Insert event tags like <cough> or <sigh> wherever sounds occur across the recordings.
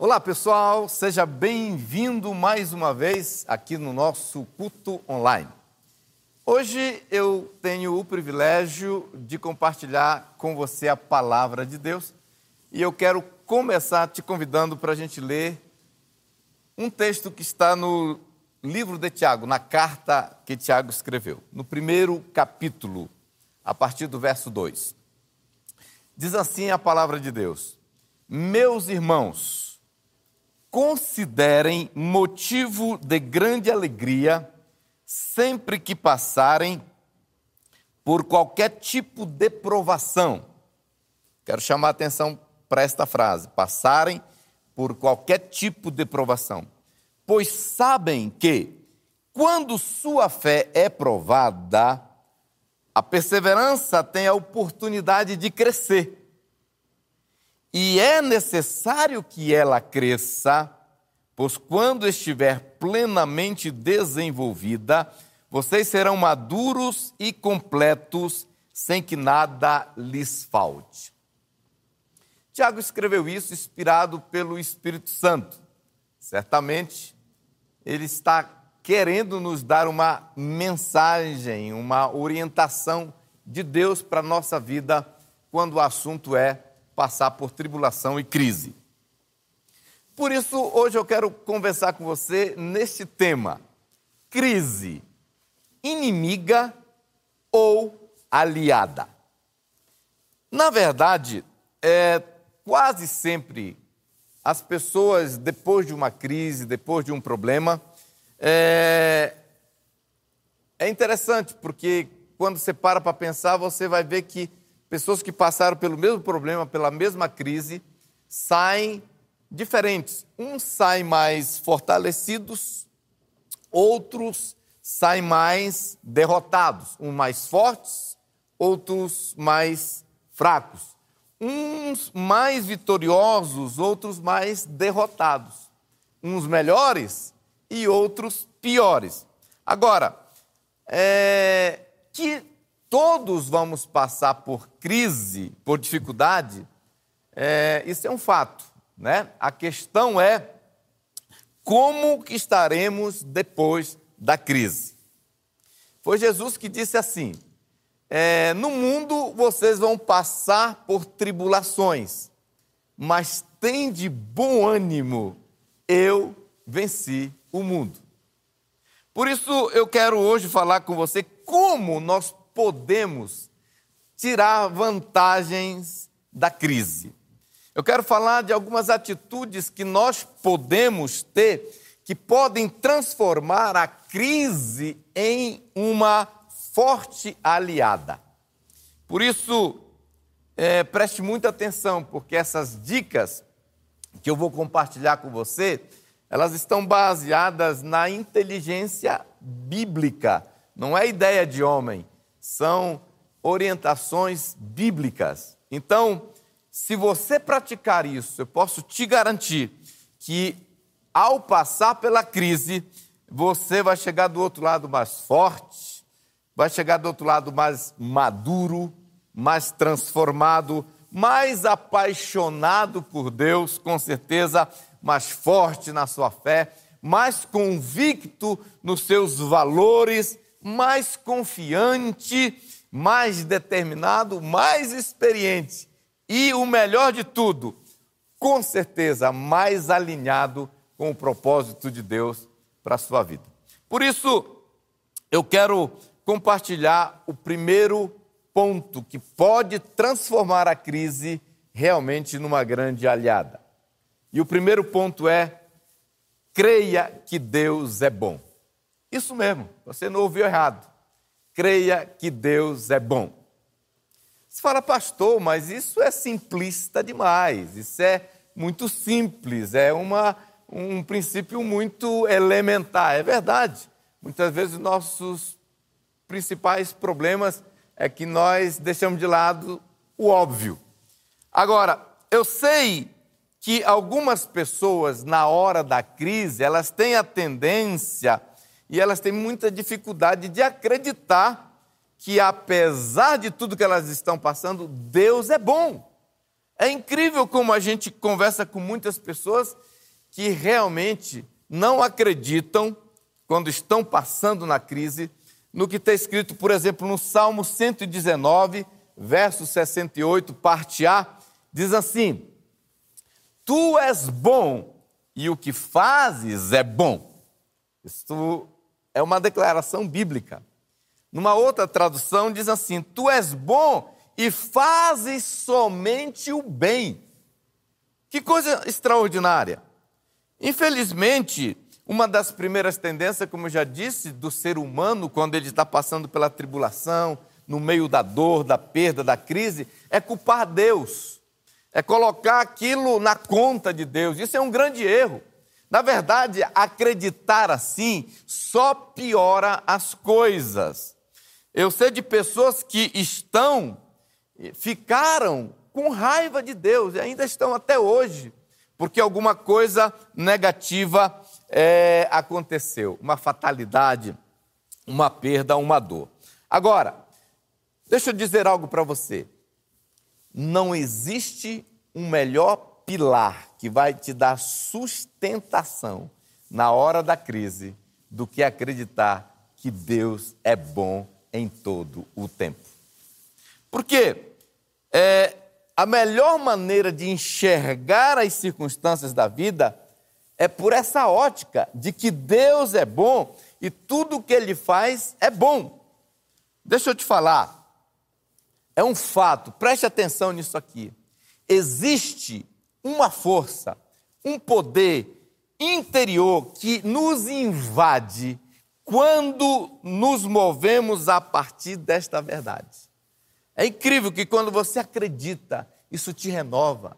Olá pessoal, seja bem-vindo mais uma vez aqui no nosso culto online. Hoje eu tenho o privilégio de compartilhar com você a palavra de Deus e eu quero começar te convidando para a gente ler um texto que está no livro de Tiago, na carta que Tiago escreveu, no primeiro capítulo, a partir do verso 2. Diz assim a palavra de Deus: Meus irmãos, considerem motivo de grande alegria sempre que passarem por qualquer tipo de provação. Quero chamar a atenção para esta frase: passarem por qualquer tipo de provação. Pois sabem que, quando sua fé é provada, a perseverança tem a oportunidade de crescer e é necessário que ela cresça, pois quando estiver plenamente desenvolvida, vocês serão maduros e completos, sem que nada lhes falte. Tiago escreveu isso inspirado pelo Espírito Santo. Certamente, ele está querendo nos dar uma mensagem, uma orientação de Deus para a nossa vida quando o assunto é passar por tribulação e crise. Por isso, hoje eu quero conversar com você neste tema: crise, inimiga ou aliada. Na verdade, é, quase sempre as pessoas, depois de uma crise, depois de um problema, é, é interessante porque quando você para para pensar, você vai ver que pessoas que passaram pelo mesmo problema, pela mesma crise, saem diferentes. Uns saem mais fortalecidos, outros saem mais derrotados. Uns mais fortes, outros mais fracos. Uns mais vitoriosos, outros mais derrotados. Uns melhores e outros piores. Agora, é, que todos vamos passar por crise, por dificuldade, é, isso é um fato. Né? A questão é como que estaremos depois da crise. Foi Jesus que disse assim: é, No mundo vocês vão passar por tribulações, mas tem de bom ânimo, eu venci o mundo. Por isso eu quero hoje falar com você como nós podemos tirar vantagens da crise. Eu quero falar de algumas atitudes que nós podemos ter que podem transformar a crise em uma forte aliada. Por isso, é, preste muita atenção, porque essas dicas que eu vou compartilhar com você, elas estão baseadas na inteligência bíblica, não é ideia de homem são orientações bíblicas. Então, se você praticar isso, eu posso te garantir que ao passar pela crise, você vai chegar do outro lado mais forte, vai chegar do outro lado mais maduro, mais transformado, mais apaixonado por Deus, com certeza, mais forte na sua fé, mais convicto nos seus valores mais confiante, mais determinado, mais experiente e o melhor de tudo, com certeza mais alinhado com o propósito de Deus para a sua vida. Por isso, eu quero compartilhar o primeiro ponto que pode transformar a crise realmente numa grande aliada. E o primeiro ponto é: creia que Deus é bom. Isso mesmo, você não ouviu errado. Creia que Deus é bom. Você fala, pastor, mas isso é simplista demais, isso é muito simples, é uma, um princípio muito elementar. É verdade. Muitas vezes nossos principais problemas é que nós deixamos de lado o óbvio. Agora, eu sei que algumas pessoas, na hora da crise, elas têm a tendência e elas têm muita dificuldade de acreditar que, apesar de tudo que elas estão passando, Deus é bom. É incrível como a gente conversa com muitas pessoas que realmente não acreditam, quando estão passando na crise, no que está escrito, por exemplo, no Salmo 119, verso 68, parte A, diz assim: Tu és bom e o que fazes é bom. Isso é uma declaração bíblica. Numa outra tradução diz assim: Tu és bom e fazes somente o bem. Que coisa extraordinária. Infelizmente, uma das primeiras tendências, como eu já disse, do ser humano, quando ele está passando pela tribulação, no meio da dor, da perda, da crise, é culpar Deus, é colocar aquilo na conta de Deus. Isso é um grande erro. Na verdade, acreditar assim só piora as coisas. Eu sei de pessoas que estão ficaram com raiva de Deus e ainda estão até hoje, porque alguma coisa negativa é, aconteceu, uma fatalidade, uma perda, uma dor. Agora, deixa eu dizer algo para você. Não existe um melhor pilar que vai te dar sustentação na hora da crise do que acreditar que Deus é bom em todo o tempo. Por quê? é, a melhor maneira de enxergar as circunstâncias da vida é por essa ótica de que Deus é bom e tudo o que Ele faz é bom. Deixa eu te falar, é um fato, preste atenção nisso aqui. Existe uma força, um poder interior que nos invade quando nos movemos a partir desta verdade. É incrível que quando você acredita, isso te renova,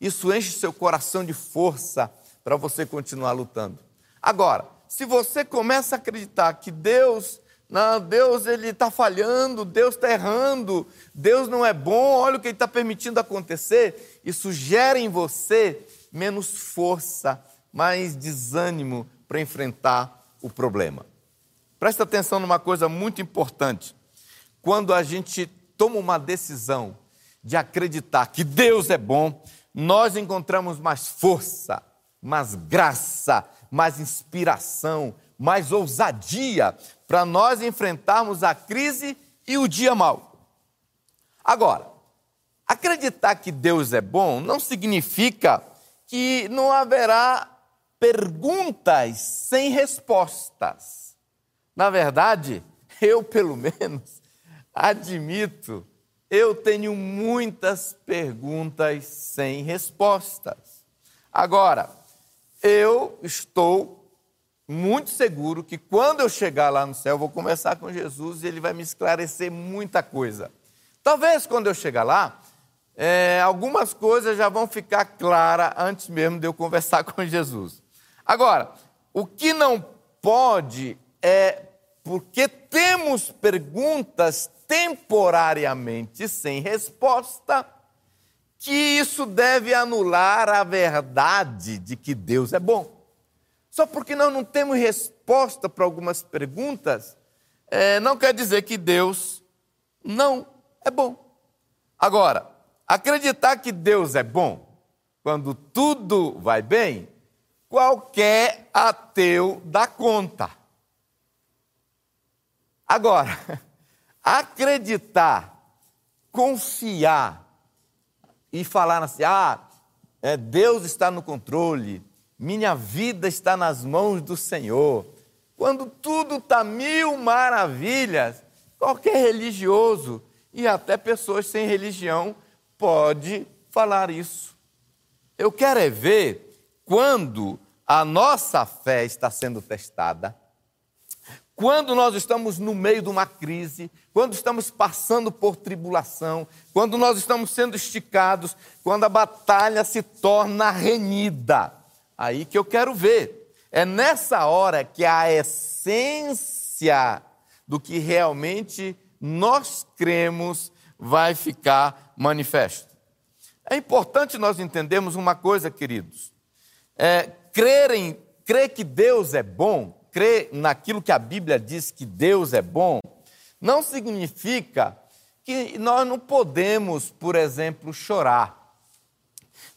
isso enche seu coração de força para você continuar lutando. Agora, se você começa a acreditar que Deus, não, Deus ele está falhando, Deus está errando, Deus não é bom, olha o que Ele está permitindo acontecer, isso gera em você menos força, mais desânimo para enfrentar o problema. Presta atenção numa coisa muito importante. Quando a gente toma uma decisão de acreditar que Deus é bom, nós encontramos mais força, mais graça, mais inspiração, mais ousadia para nós enfrentarmos a crise e o dia mau. Agora, acreditar que Deus é bom não significa que não haverá perguntas sem respostas. Na verdade, <laughs> eu, pelo menos, admito, eu tenho muitas perguntas sem respostas. Agora, eu estou muito seguro que quando eu chegar lá no céu, eu vou conversar com Jesus e ele vai me esclarecer muita coisa. Talvez quando eu chegar lá, é, algumas coisas já vão ficar claras antes mesmo de eu conversar <laughs> com Jesus. Agora, o que não pode é porque temos perguntas temporariamente sem resposta, que isso deve anular a verdade de que Deus é bom. Só porque nós não temos resposta para algumas perguntas, é, não quer dizer que Deus não é bom. Agora, acreditar que Deus é bom quando tudo vai bem, qualquer ateu dá conta. Agora, <laughs> acreditar, confiar e falar assim: ah, é, Deus está no controle, minha vida está nas mãos do Senhor. Quando tudo está mil maravilhas, qualquer religioso e até pessoas sem religião pode falar isso. Eu quero é ver quando a nossa fé está sendo testada, quando nós estamos no meio de uma crise, quando estamos passando por tribulação, quando nós estamos sendo esticados, quando a batalha se torna renhida. Aí que eu quero ver. É nessa hora que a essência do que realmente nós cremos vai ficar manifesto. É importante nós entendermos uma coisa, queridos. É, crer, em, crer que Deus é bom crer naquilo que a Bíblia diz que Deus é bom, não significa que nós não podemos, por exemplo, chorar.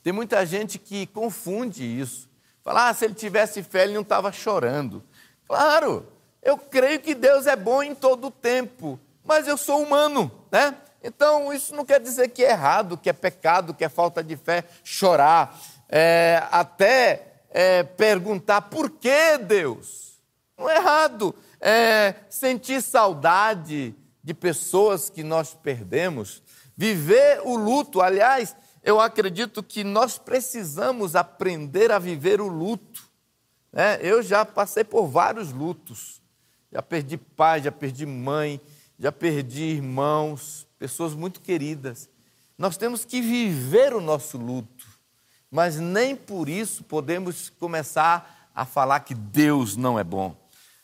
Tem muita gente que confunde isso. Fala, ah, se ele tivesse fé, ele não estava chorando. Claro, eu creio que Deus é bom em todo o tempo, mas eu sou humano, né? Então, isso não quer dizer que é errado, que é pecado, que é falta de fé chorar, é, até é, perguntar por que Deus. Não é errado é, sentir saudade de pessoas que nós perdemos, viver o luto. Aliás, eu acredito que nós precisamos aprender a viver o luto. Né? Eu já passei por vários lutos. Já perdi pai, já perdi mãe, já perdi irmãos, pessoas muito queridas. Nós temos que viver o nosso luto, mas nem por isso podemos começar a falar que Deus não é bom.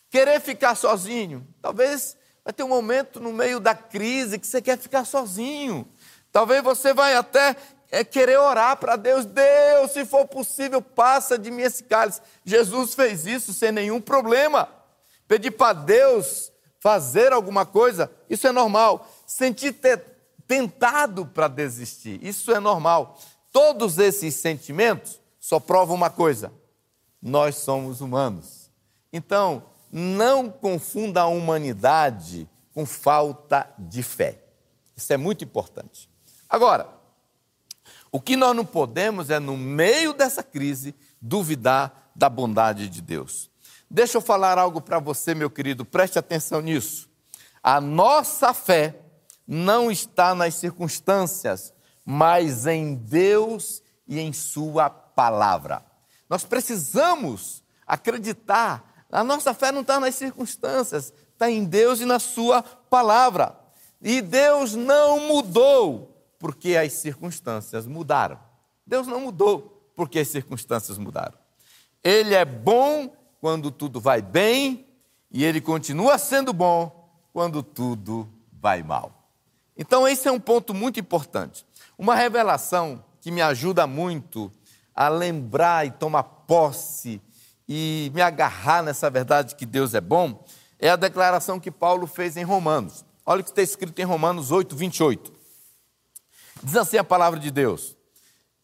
Querer ficar sozinho, talvez vai ter um momento no meio da crise que você quer ficar sozinho. Talvez você vai até é, querer orar para Deus. Deus, se for possível, passa de mim esse cálice. Jesus fez isso sem nenhum problema. Pedir para Deus fazer alguma coisa, isso é normal. Sentir tentado para desistir, isso é normal. Todos esses sentimentos só provam uma coisa: nós somos humanos. Então, não confunda a humanidade com falta de fé. Isso é muito importante. Agora, o que nós não podemos é, no meio dessa crise, duvidar da bondade de Deus. Deixa eu falar algo para você, meu querido, preste atenção nisso. A nossa fé não está nas circunstâncias, mas em Deus e em Sua palavra. Nós precisamos acreditar a nossa fé não está nas circunstâncias, está em Deus e na Sua palavra. E Deus não mudou porque as circunstâncias mudaram. Deus não mudou porque as circunstâncias mudaram. Ele é bom quando tudo vai bem e ele continua sendo bom quando tudo vai mal. Então, esse é um ponto muito importante. Uma revelação que me ajuda muito a lembrar e tomar posse e me agarrar nessa verdade que Deus é bom, é a declaração que Paulo fez em Romanos. Olha o que está escrito em Romanos 8, 28. Diz assim a palavra de Deus: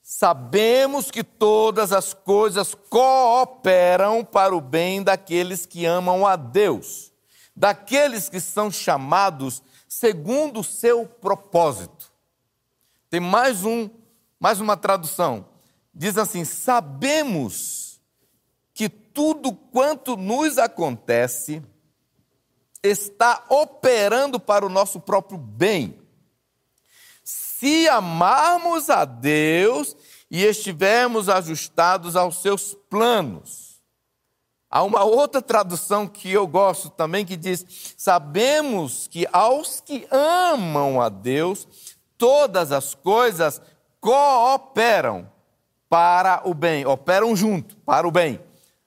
Sabemos que todas as coisas cooperam para o bem daqueles que amam a Deus, daqueles que são chamados segundo o seu propósito. Tem mais um, mais uma tradução. Diz assim: Sabemos que tudo quanto nos acontece está operando para o nosso próprio bem. Se amarmos a Deus e estivermos ajustados aos seus planos. Há uma outra tradução que eu gosto também que diz: Sabemos que aos que amam a Deus, todas as coisas cooperam para o bem, operam junto para o bem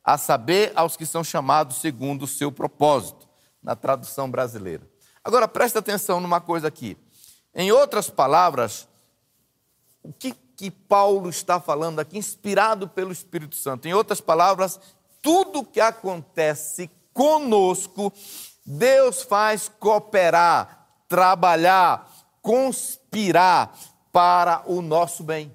a saber, aos que são chamados segundo o seu propósito, na tradução brasileira. Agora, presta atenção numa coisa aqui. Em outras palavras, o que, que Paulo está falando aqui, inspirado pelo Espírito Santo? Em outras palavras, tudo que acontece conosco, Deus faz cooperar, trabalhar, conspirar para o nosso bem.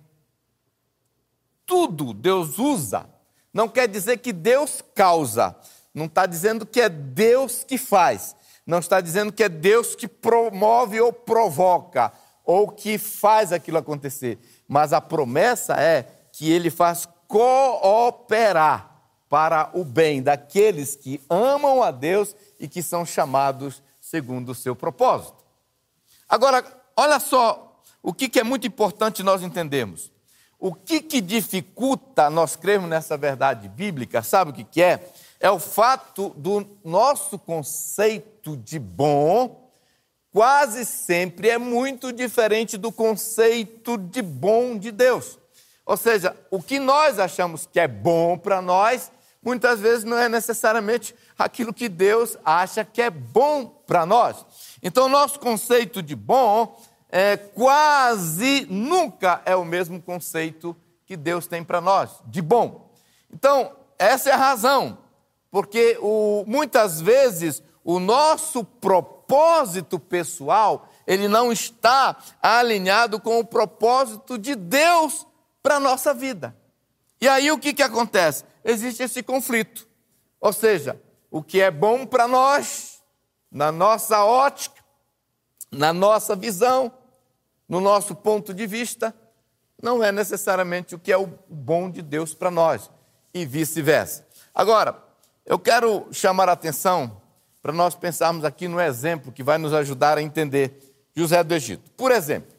Tudo Deus usa não quer dizer que Deus causa, não está dizendo que é Deus que faz, não está dizendo que é Deus que promove ou provoca, ou que faz aquilo acontecer, mas a promessa é que ele faz cooperar para o bem daqueles que amam a Deus e que são chamados segundo o seu propósito. Agora, olha só o que é muito importante nós entendermos. O que, que dificulta nós crermos nessa verdade bíblica, sabe o que, que é? É o fato do nosso conceito de bom quase sempre é muito diferente do conceito de bom de Deus. Ou seja, o que nós achamos que é bom para nós, muitas vezes não é necessariamente aquilo que Deus acha que é bom para nós. Então, nosso conceito de bom é, quase nunca é o mesmo conceito que Deus tem para nós, de bom. Então, essa é a razão, porque o, muitas vezes o nosso propósito pessoal, ele não está alinhado com o propósito de Deus para a nossa vida. E aí o que, que acontece? Existe esse conflito. Ou seja, o que é bom para nós, na nossa ótica, na nossa visão, no nosso ponto de vista, não é necessariamente o que é o bom de Deus para nós, e vice-versa. Agora, eu quero chamar a atenção para nós pensarmos aqui no exemplo que vai nos ajudar a entender José do Egito. Por exemplo,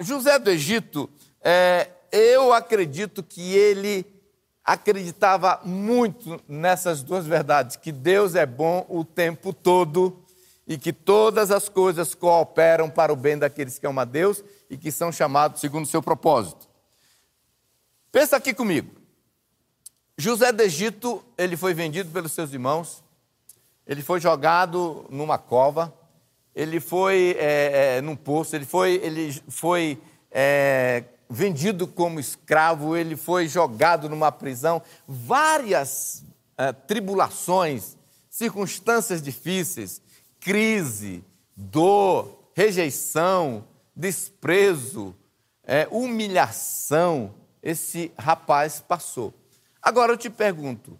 José do Egito, é, eu acredito que ele acreditava muito nessas duas verdades: que Deus é bom o tempo todo e que todas as coisas cooperam para o bem daqueles que amam a Deus e que são chamados segundo o seu propósito. Pensa aqui comigo. José do Egito, ele foi vendido pelos seus irmãos, ele foi jogado numa cova, ele foi é, é, num poço, ele foi, ele foi é, vendido como escravo, ele foi jogado numa prisão, várias é, tribulações, circunstâncias difíceis, crise, dor, rejeição, desprezo, é, humilhação, esse rapaz passou. Agora eu te pergunto,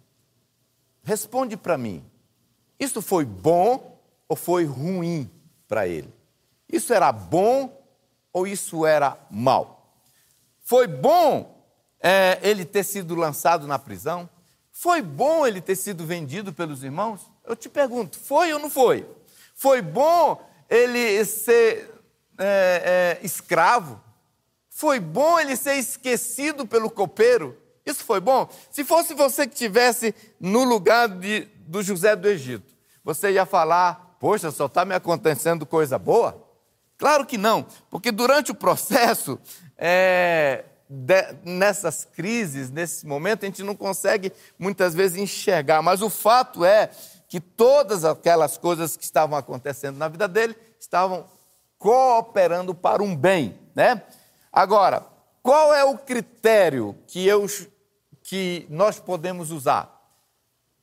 responde para mim, isso foi bom ou foi ruim para ele? Isso era bom ou isso era mal? Foi bom é, ele ter sido lançado na prisão? Foi bom ele ter sido vendido pelos irmãos? Eu te pergunto, foi ou não foi? Foi bom ele ser é, é, escravo? Foi bom ele ser esquecido pelo copeiro? Isso foi bom? Se fosse você que estivesse no lugar de, do José do Egito, você ia falar: Poxa, só está me acontecendo coisa boa? Claro que não, porque durante o processo, é, de, nessas crises, nesse momento, a gente não consegue muitas vezes enxergar, mas o fato é que todas aquelas coisas que estavam acontecendo na vida dele estavam cooperando para um bem, né? Agora, qual é o critério que, eu, que nós podemos usar?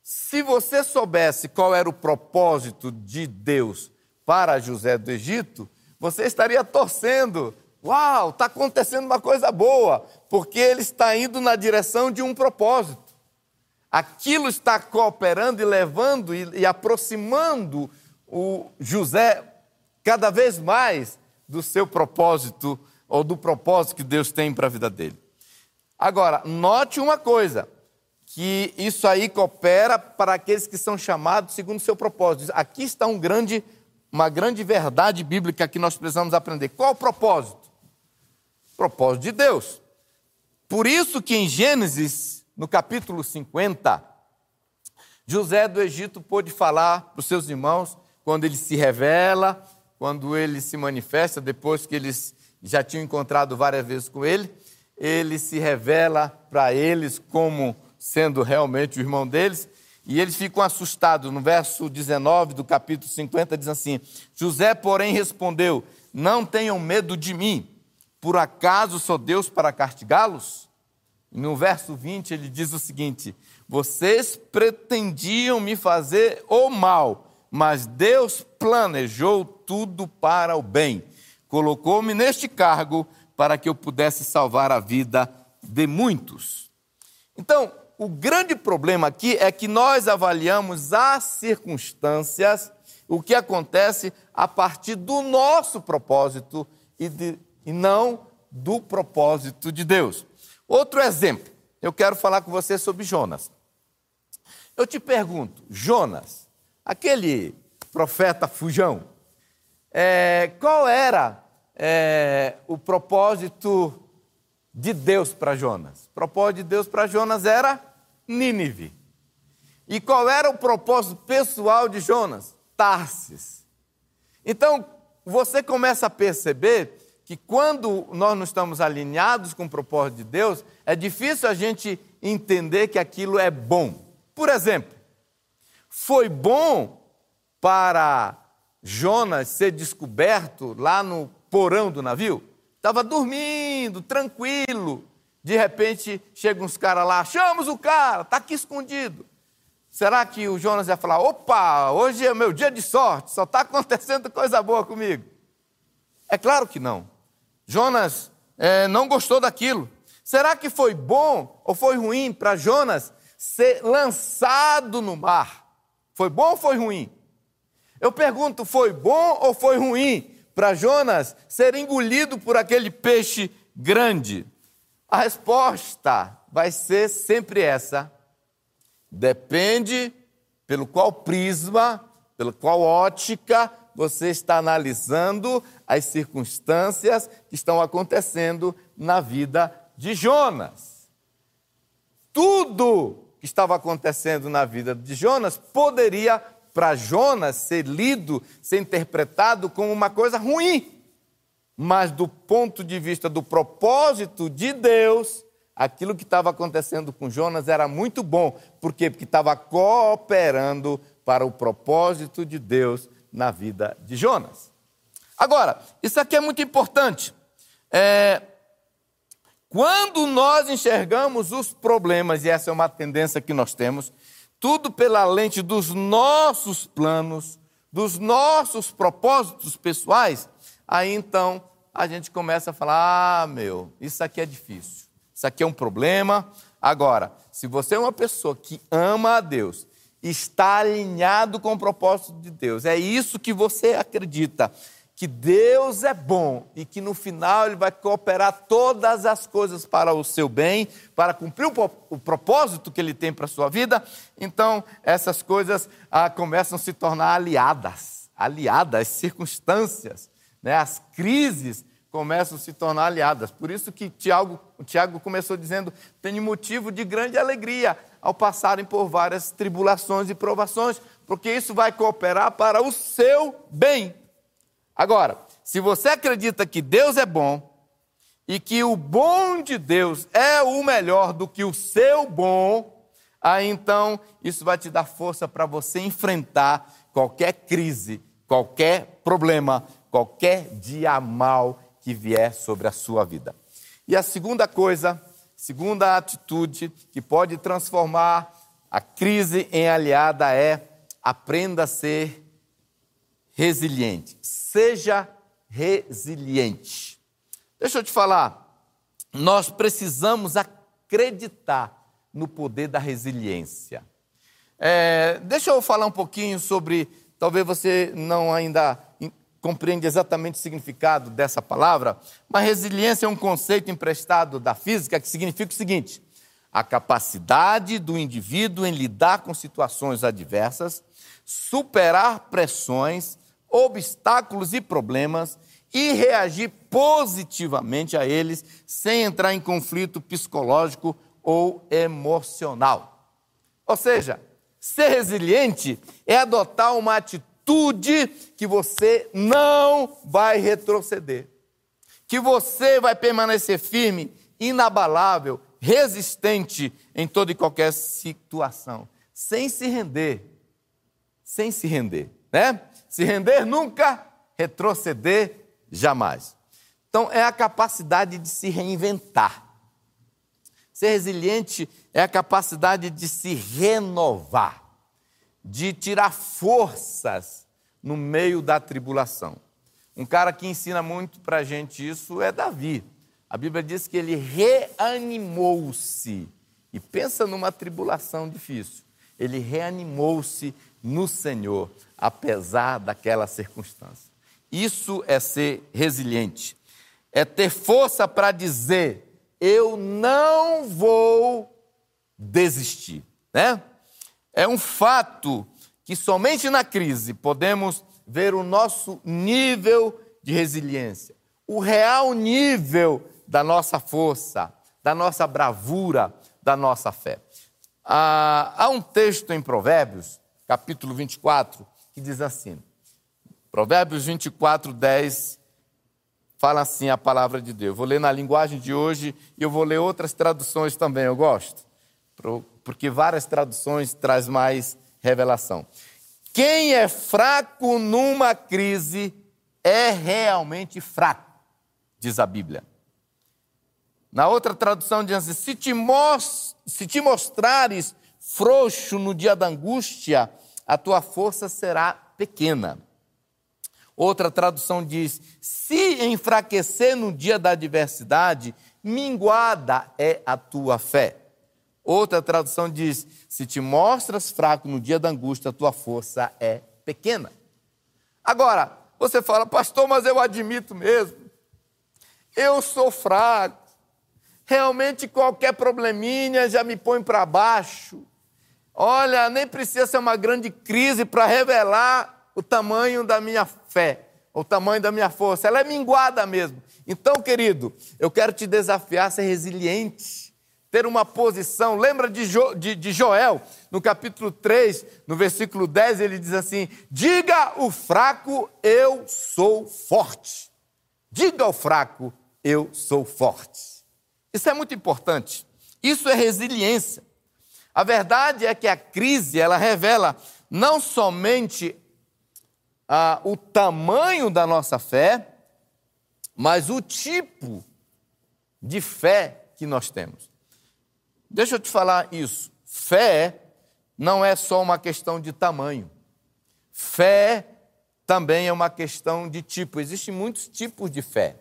Se você soubesse qual era o propósito de Deus para José do Egito, você estaria torcendo. Uau, está acontecendo uma coisa boa, porque ele está indo na direção de um propósito. Aquilo está cooperando e levando e, e aproximando o José cada vez mais do seu propósito ou do propósito que Deus tem para a vida dele. Agora, note uma coisa: que isso aí coopera para aqueles que são chamados segundo o seu propósito. Aqui está um grande, uma grande verdade bíblica que nós precisamos aprender. Qual o propósito? Propósito de Deus. Por isso que em Gênesis no capítulo 50, José do Egito pôde falar para os seus irmãos quando ele se revela, quando ele se manifesta, depois que eles já tinham encontrado várias vezes com ele, ele se revela para eles como sendo realmente o irmão deles, e eles ficam assustados. No verso 19 do capítulo 50 diz assim: José, porém, respondeu: Não tenham medo de mim, por acaso sou Deus para castigá-los? No verso 20 ele diz o seguinte: Vocês pretendiam me fazer o mal, mas Deus planejou tudo para o bem. Colocou-me neste cargo para que eu pudesse salvar a vida de muitos. Então, o grande problema aqui é que nós avaliamos as circunstâncias, o que acontece a partir do nosso propósito e, de, e não do propósito de Deus. Outro exemplo, eu quero falar com você sobre Jonas. Eu te pergunto, Jonas, aquele profeta fujão, é, qual era é, o propósito de Deus para Jonas? O propósito de Deus para Jonas era Nínive. E qual era o propósito pessoal de Jonas? Tarsis. Então, você começa a perceber que quando nós não estamos alinhados com o propósito de Deus, é difícil a gente entender que aquilo é bom. Por exemplo, foi bom para Jonas ser descoberto lá no porão do navio? Estava dormindo, tranquilo. De repente, chegam uns caras lá, chamamos o cara, está aqui escondido. Será que o Jonas ia falar: opa, hoje é meu dia de sorte, só está acontecendo coisa boa comigo? É claro que não. Jonas é, não gostou daquilo. Será que foi bom ou foi ruim para Jonas ser lançado no mar? Foi bom ou foi ruim? Eu pergunto, foi bom ou foi ruim para Jonas ser engolido por aquele peixe grande? A resposta vai ser sempre essa. Depende pelo qual prisma, pela qual ótica você está analisando as circunstâncias que estão acontecendo na vida de Jonas. Tudo que estava acontecendo na vida de Jonas poderia, para Jonas, ser lido, ser interpretado como uma coisa ruim. Mas do ponto de vista do propósito de Deus, aquilo que estava acontecendo com Jonas era muito bom. Por quê? Porque estava cooperando para o propósito de Deus na vida de Jonas. Agora, isso aqui é muito importante. É, quando nós enxergamos os problemas, e essa é uma tendência que nós temos, tudo pela lente dos nossos planos, dos nossos propósitos pessoais, aí então a gente começa a falar: ah, meu, isso aqui é difícil, isso aqui é um problema. Agora, se você é uma pessoa que ama a Deus, está alinhado com o propósito de Deus, é isso que você acredita, que Deus é bom e que no final Ele vai cooperar todas as coisas para o seu bem, para cumprir o, propósito que Ele tem para a sua vida, então essas coisas ah, começam a se tornar aliadas, aliadas, as circunstâncias, né, as crises começam a se tornar aliadas. Por isso que Tiago, Tiago começou dizendo: tenho motivo de grande alegria ao passarem por várias tribulações e provações, porque isso vai cooperar para o seu bem. Agora, se você acredita que Deus é bom e que o bom de Deus é o melhor do que o seu bom, aí então isso vai te dar força para você enfrentar qualquer crise, qualquer problema, qualquer dia mal que vier sobre a sua vida. E a segunda coisa Segunda atitude que pode transformar a crise em aliada é aprenda a ser resiliente. Seja resiliente. Deixa eu te falar, nós precisamos acreditar no poder da resiliência. É, deixa eu falar um pouquinho sobre, talvez você não ainda compreende exatamente o significado dessa palavra, mas resiliência é um conceito emprestado da física que significa o seguinte: a capacidade do indivíduo em lidar com situações adversas, superar pressões, obstáculos e problemas e reagir positivamente a eles sem entrar em conflito psicológico ou emocional. Ou seja, ser resiliente é adotar uma atitude que você não vai retroceder, que você vai permanecer firme, inabalável, resistente em toda e qualquer situação, sem se render, sem se render, né? Se render nunca, retroceder jamais. Então é a capacidade de se reinventar. Ser resiliente é a capacidade de se renovar de tirar forças no meio da tribulação. Um cara que ensina muito para a gente isso é Davi. A Bíblia diz que ele reanimou-se. E pensa numa tribulação difícil. Ele reanimou-se no Senhor, apesar daquela circunstância. Isso é ser resiliente. É ter força para dizer: eu não vou desistir, né? É um fato que somente na crise podemos ver o nosso nível de resiliência, o real nível da nossa força, da nossa bravura, da nossa fé. Ah, há um texto em Provérbios, capítulo 24, que diz assim: Provérbios 24, 10, fala assim a palavra de Deus. Eu vou ler na linguagem de hoje e eu vou ler outras traduções também, eu gosto porque várias traduções traz mais revelação. Quem é fraco numa crise é realmente fraco, diz a Bíblia. Na outra tradução diz assim: se te, se te mostrares frouxo no dia da angústia, a tua força será pequena. Outra tradução diz: se enfraquecer no dia da adversidade, minguada é a tua fé. Outra tradução diz: se te mostras fraco no dia da angústia, a tua força é pequena. Agora, você fala, pastor, mas eu admito mesmo, eu sou fraco, realmente qualquer probleminha já me põe para baixo. Olha, nem precisa ser uma grande crise para revelar o tamanho da minha fé, o tamanho da minha força. Ela é minguada mesmo. Então, querido, eu quero te desafiar a ser resiliente, ter uma posição. Lembra de, jo, de, de Joel, no capítulo 3, no versículo 10, ele diz assim: Diga o fraco, eu sou forte. Diga ao fraco, eu sou forte. Isso é muito importante. Isso é resiliência. A verdade é que a crise ela revela não somente ah, o tamanho da nossa fé, mas o tipo de fé que nós temos. Deixa eu te falar isso. Fé não é só uma questão de tamanho. Fé também é uma questão de tipo. Existem muitos tipos de fé.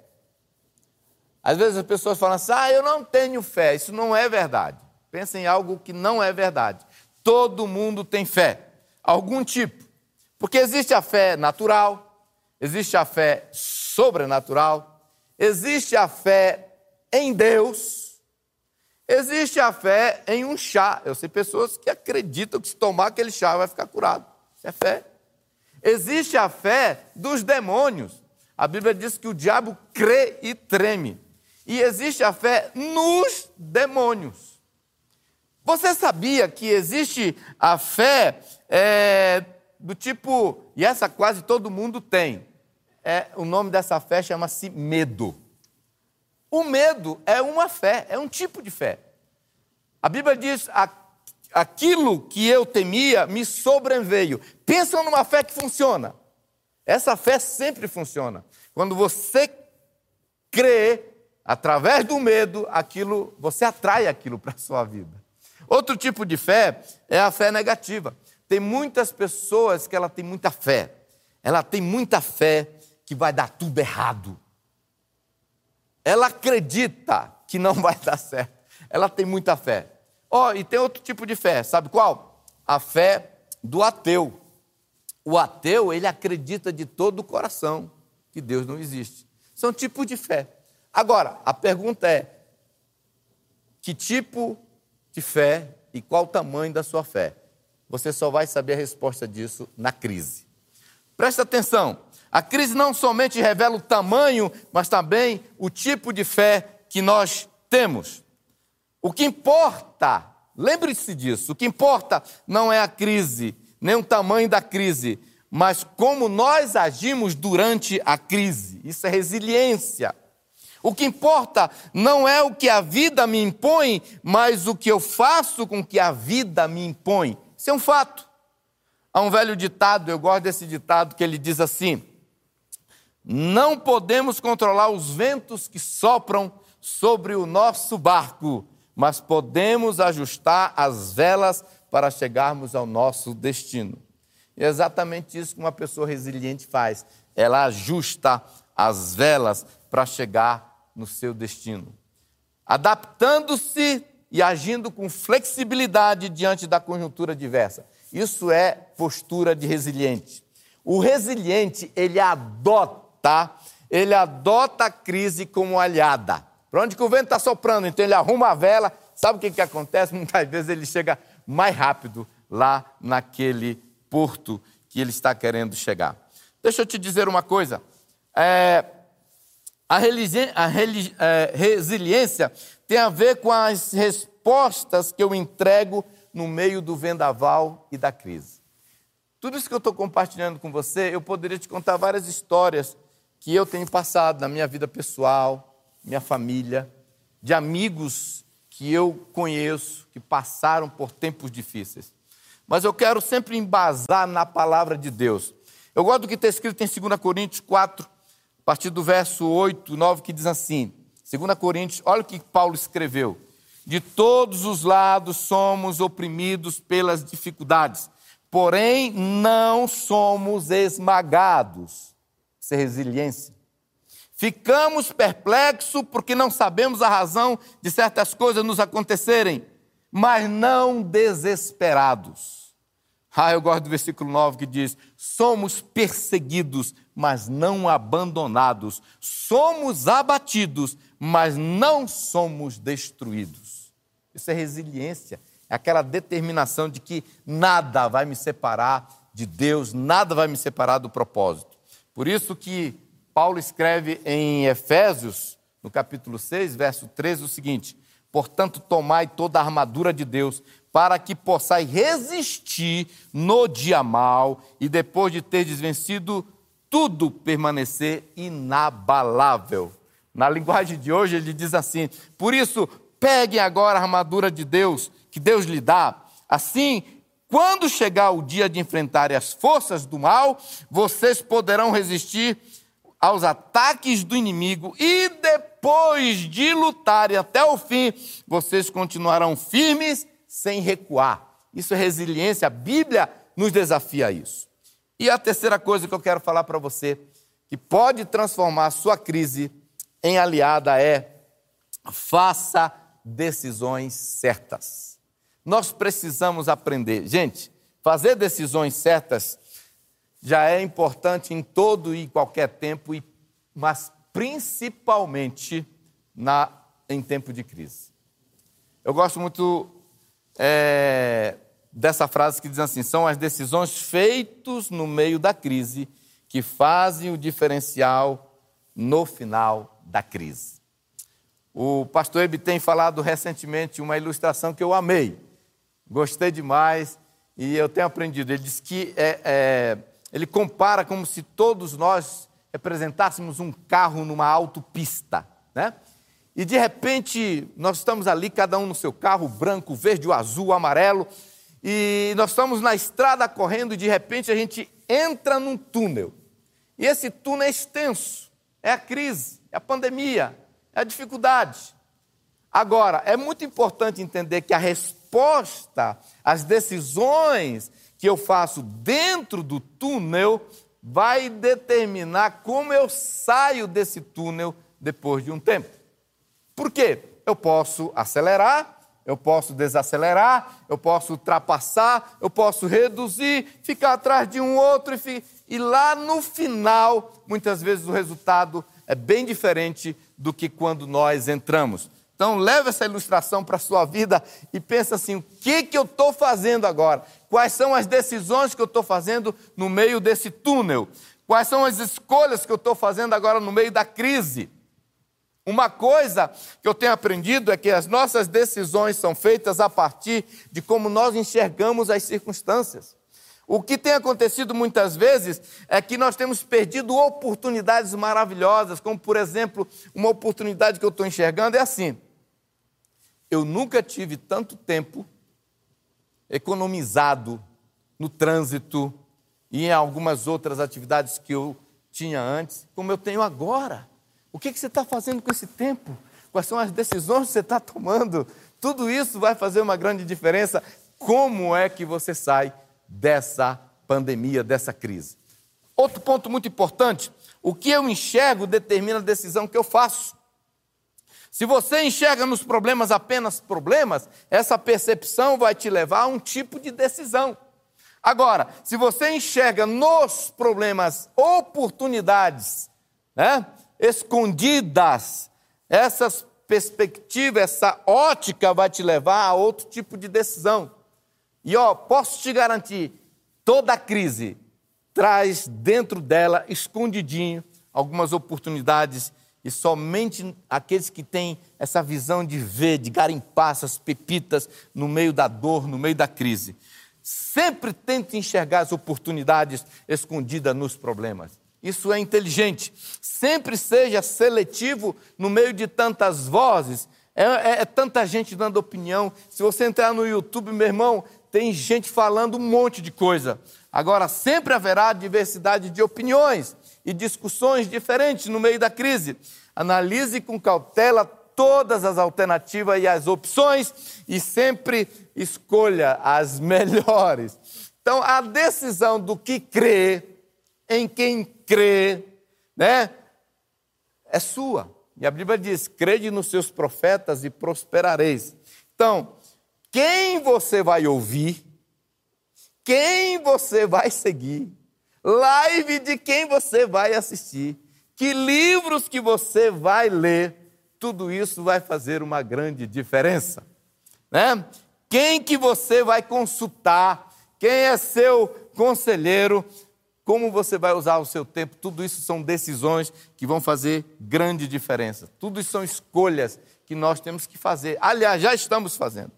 Às vezes as pessoas falam assim: ah, eu não tenho fé. Isso não é verdade. Pensa em algo que não é verdade. Todo mundo tem fé, algum tipo. Porque existe a fé natural, existe a fé sobrenatural, existe a fé em Deus, existe a fé em um chá. Eu sei pessoas que acreditam que se tomar aquele chá vai ficar curado. Isso é fé. Existe a fé dos demônios. A Bíblia diz que o diabo crê e treme. E existe a fé nos demônios. Você sabia que existe a fé é, do tipo, e essa quase todo mundo tem. É, o nome dessa fé chama-se medo. O medo é uma fé, é um tipo de fé. A Bíblia diz: aquilo que eu temia me sobreveio. Pensa numa fé que funciona. Essa fé sempre funciona. Quando você crê, através do medo, aquilo, você atrai aquilo para a sua vida. Outro tipo de fé é a fé negativa. Tem muitas pessoas que ela tem muita fé. Ela tem muita fé que vai dar tudo errado. Ela acredita que não vai dar certo. Ela tem muita fé. Ó, oh, e tem outro tipo de fé, sabe qual? A fé do ateu. O ateu, ele acredita de todo o coração que Deus não existe. São tipos de fé. Agora, a pergunta é: que tipo de fé e qual o tamanho da sua fé. Você só vai saber a resposta disso na crise. Presta atenção: a crise não somente revela o tamanho, mas também o tipo de fé que nós temos. O que importa, lembre-se disso, o que importa não é a crise, nem o tamanho da crise, mas como nós agimos durante a crise. Isso é resiliência. O que importa não é o que a vida me impõe, mas o que eu faço com que a vida me impõe. Isso é um fato. Há um velho ditado, eu gosto desse ditado, que ele diz assim: Não podemos controlar os ventos que sopram sobre o nosso barco, mas podemos ajustar as velas para chegarmos ao nosso destino. é exatamente isso que uma pessoa resiliente faz. Ela ajusta as velas para chegar no seu destino, adaptando-se e agindo com flexibilidade diante da conjuntura diversa. Isso é postura de resiliente. O resiliente, ele adota, ele adota a crise como aliada. Para onde que o vento está soprando, então ele arruma a vela, sabe o que, que acontece? <laughs> Muitas vezes ele chega mais rápido lá naquele porto que ele está querendo chegar. Deixa eu te dizer uma coisa. É, a, a é, resiliência tem a ver com as respostas que eu entrego no meio do vendaval e da crise. Tudo isso que eu estou compartilhando com você, eu poderia te contar várias histórias que eu tenho passado na minha vida pessoal, minha família, de amigos que eu conheço, que passaram por tempos difíceis. Mas eu quero sempre embasar na palavra de Deus. Eu gosto do que está escrito em 2 Coríntios 4, a partir do verso 8, 9, que diz assim, 2 Coríntios, olha o que Paulo escreveu. De todos os lados somos oprimidos pelas dificuldades, porém não somos esmagados. Isso é resiliência. Ficamos perplexos porque não sabemos a razão de certas coisas nos acontecerem, mas não desesperados. Ah, eu gosto do versículo 9 que diz: Somos perseguidos, mas não abandonados. Somos abatidos, mas não somos destruídos. Isso é resiliência, é aquela determinação de que nada vai me separar de Deus, nada vai me separar do propósito. Por isso que Paulo escreve em Efésios, no capítulo 6, verso 13, o seguinte: Portanto, tomai toda a armadura de Deus, para que possais resistir no dia mal e depois de ter desvencido tudo permanecer inabalável. Na linguagem de hoje, ele diz assim: Por isso, peguem agora a armadura de Deus, que Deus lhe dá. Assim, quando chegar o dia de enfrentar as forças do mal, vocês poderão resistir aos ataques do inimigo e depois de lutarem até o fim, vocês continuarão firmes sem recuar. Isso é resiliência, a Bíblia nos desafia a isso. E a terceira coisa que eu quero falar para você, que pode transformar a sua crise em aliada, é faça decisões certas. Nós precisamos aprender. Gente, fazer decisões certas já é importante em todo e qualquer tempo, mas principalmente na, em tempo de crise. Eu gosto muito é, dessa frase que diz assim: são as decisões feitas no meio da crise que fazem o diferencial no final da crise. O pastor Ebe tem falado recentemente uma ilustração que eu amei, gostei demais e eu tenho aprendido. Ele diz que é, é ele compara como se todos nós representássemos um carro numa autopista, né? E de repente nós estamos ali, cada um no seu carro, branco, verde, azul, amarelo, e nós estamos na estrada correndo e de repente a gente entra num túnel. E esse túnel é extenso, é a crise, é a pandemia, é a dificuldade. Agora, é muito importante entender que a resposta às decisões que eu faço dentro do túnel vai determinar como eu saio desse túnel depois de um tempo. Por quê? Eu posso acelerar, eu posso desacelerar, eu posso ultrapassar, eu posso reduzir, ficar atrás de um outro e, e lá no final, muitas vezes o resultado é bem diferente do que quando nós entramos. Então, leve essa ilustração para a sua vida e pensa assim: o que, que eu estou fazendo agora? Quais são as decisões que eu estou fazendo no meio desse túnel? Quais são as escolhas que eu estou fazendo agora no meio da crise? Uma coisa que eu tenho aprendido é que as nossas decisões são feitas a partir de como nós enxergamos as circunstâncias. O que tem acontecido muitas vezes é que nós temos perdido oportunidades maravilhosas, como por exemplo, uma oportunidade que eu estou enxergando é assim: eu nunca tive tanto tempo economizado no trânsito e em algumas outras atividades que eu tinha antes, como eu tenho agora. O que, você está fazendo com esse tempo? Quais são as decisões que você está tomando? Tudo isso vai fazer uma grande diferença. Como é que você sai dessa pandemia, dessa crise? Outro ponto muito importante: o que eu enxergo determina a decisão que eu faço. Se você enxerga nos problemas apenas problemas, essa percepção vai te levar a um tipo de decisão. Agora, se você enxerga nos problemas oportunidades, né, escondidas, essas perspectivas, essa ótica vai te levar a outro tipo de decisão. E ó, posso te garantir, toda crise traz dentro dela, escondidinho, algumas oportunidades e somente aqueles que têm essa visão de ver, de garimpar essas pepitas no meio da dor, no meio da crise. Sempre tente enxergar as oportunidades escondidas nos problemas. Isso é inteligente. Sempre seja seletivo no meio de tantas vozes. É, é, é tanta gente dando opinião. Se você entrar no YouTube, meu irmão, tem gente falando um monte de coisa. Agora, sempre haverá diversidade de opiniões e discussões diferentes no meio da crise. Analise com cautela todas as alternativas e as opções e sempre escolha as <laughs> melhores. Então, a decisão do que crer, em quem crer, né? É sua. E a Bíblia diz: crede nos seus profetas e prosperareis. Então, quem você vai ouvir, quem você vai seguir, live de quem você vai assistir, que livros que você vai ler, tudo isso vai fazer uma grande diferença, né? Quem que você vai consultar, quem é seu conselheiro, como você vai usar o seu tempo, tudo isso são decisões que vão fazer grande diferença. Tudo isso são escolhas que nós temos que fazer. Aliás, já estamos fazendo.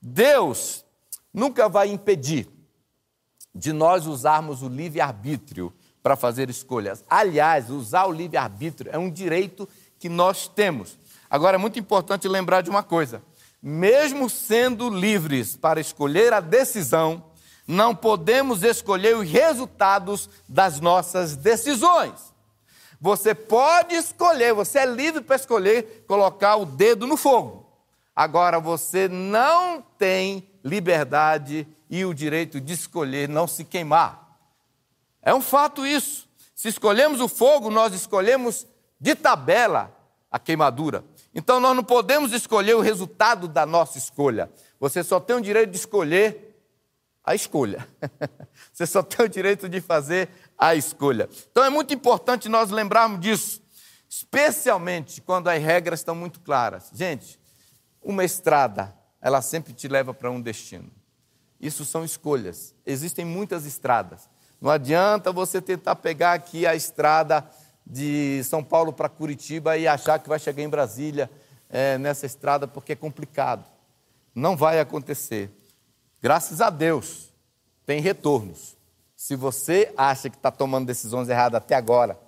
Deus nunca vai impedir de nós usarmos o livre-arbítrio para fazer escolhas. Aliás, usar o livre-arbítrio é um direito que nós temos. Agora, é muito importante lembrar de uma coisa: mesmo sendo livres para escolher a decisão, não podemos escolher os resultados das nossas decisões. Você pode escolher, você é livre para escolher colocar o dedo no fogo. Agora, você não tem liberdade e o direito de escolher não se queimar. É um fato isso. Se escolhemos o fogo, nós escolhemos de tabela a queimadura. Então nós não podemos escolher o resultado da nossa escolha. Você só tem o direito de escolher a escolha. <laughs> Você só tem o direito de fazer a escolha. Então é muito importante nós lembrarmos disso, especialmente quando as regras estão muito claras. Gente, uma estrada, ela sempre te leva para um destino. Isso são escolhas. Existem muitas estradas. Não adianta você tentar pegar aqui a estrada de São Paulo para Curitiba e achar que vai chegar em Brasília é, nessa estrada, porque é complicado. Não vai acontecer. Graças a Deus, tem retornos. Se você acha que está tomando decisões erradas até agora,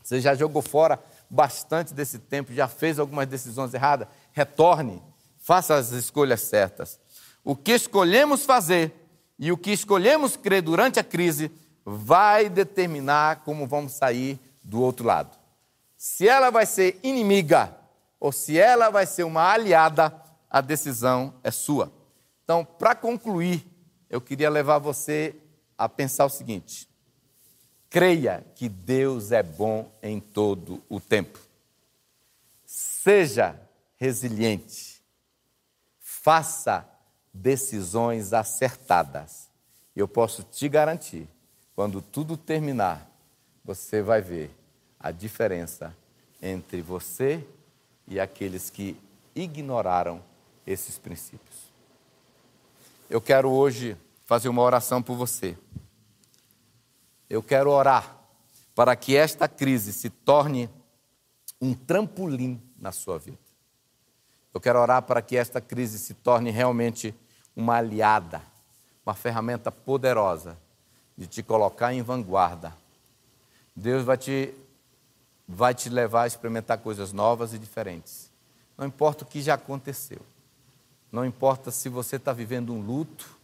você já jogou fora bastante desse tempo, já fez algumas decisões erradas, retorne, faça as escolhas certas. O que escolhemos fazer e o que escolhemos crer durante a crise vai determinar como vamos sair do outro lado. Se ela vai ser inimiga ou se ela vai ser uma aliada, a decisão é sua. Então, para concluir, eu queria levar você a pensar o seguinte: creia que Deus é bom em todo o tempo. Seja resiliente. Faça decisões acertadas. Eu posso te garantir, quando tudo terminar, você vai ver a diferença entre você e aqueles que ignoraram esses princípios. Eu quero hoje fazer uma oração por você. Eu quero orar para que esta crise se torne um trampolim na sua vida. Eu quero orar para que esta crise se torne realmente uma aliada, uma ferramenta poderosa de te colocar em vanguarda. Deus vai te, vai te levar a experimentar coisas novas e diferentes. Não importa o que já aconteceu. Não importa se você está vivendo um luto,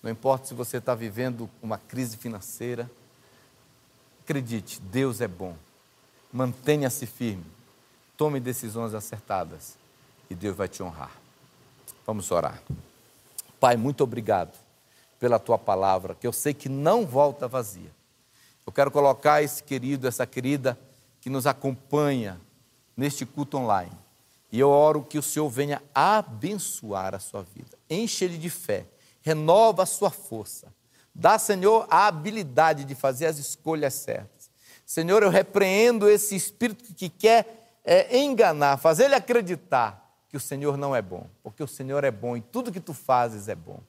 não importa se você está vivendo uma crise financeira. Acredite, Deus é bom. Mantenha-se firme. Tome decisões acertadas e Deus vai te honrar. Vamos orar. Pai, muito obrigado pela tua palavra, que eu sei que não volta vazia. Eu quero colocar esse querido, essa querida que nos acompanha neste culto online e eu oro que o Senhor venha abençoar a sua vida. Enche ele de fé, renova a sua força. Dá, Senhor, a habilidade de fazer as escolhas certas. Senhor, eu repreendo esse espírito que quer é, enganar, fazer ele acreditar que o Senhor não é bom, porque o Senhor é bom e tudo que tu fazes é bom.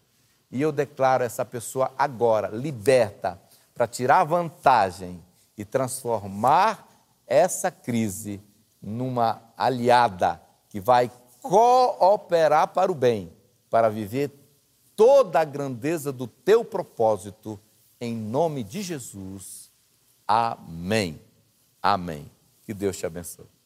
E eu declaro essa pessoa agora liberta para tirar vantagem e transformar essa crise numa aliada que vai cooperar para o bem, para viver toda a grandeza do teu propósito, em nome de Jesus. Amém. Amém. Que Deus te abençoe.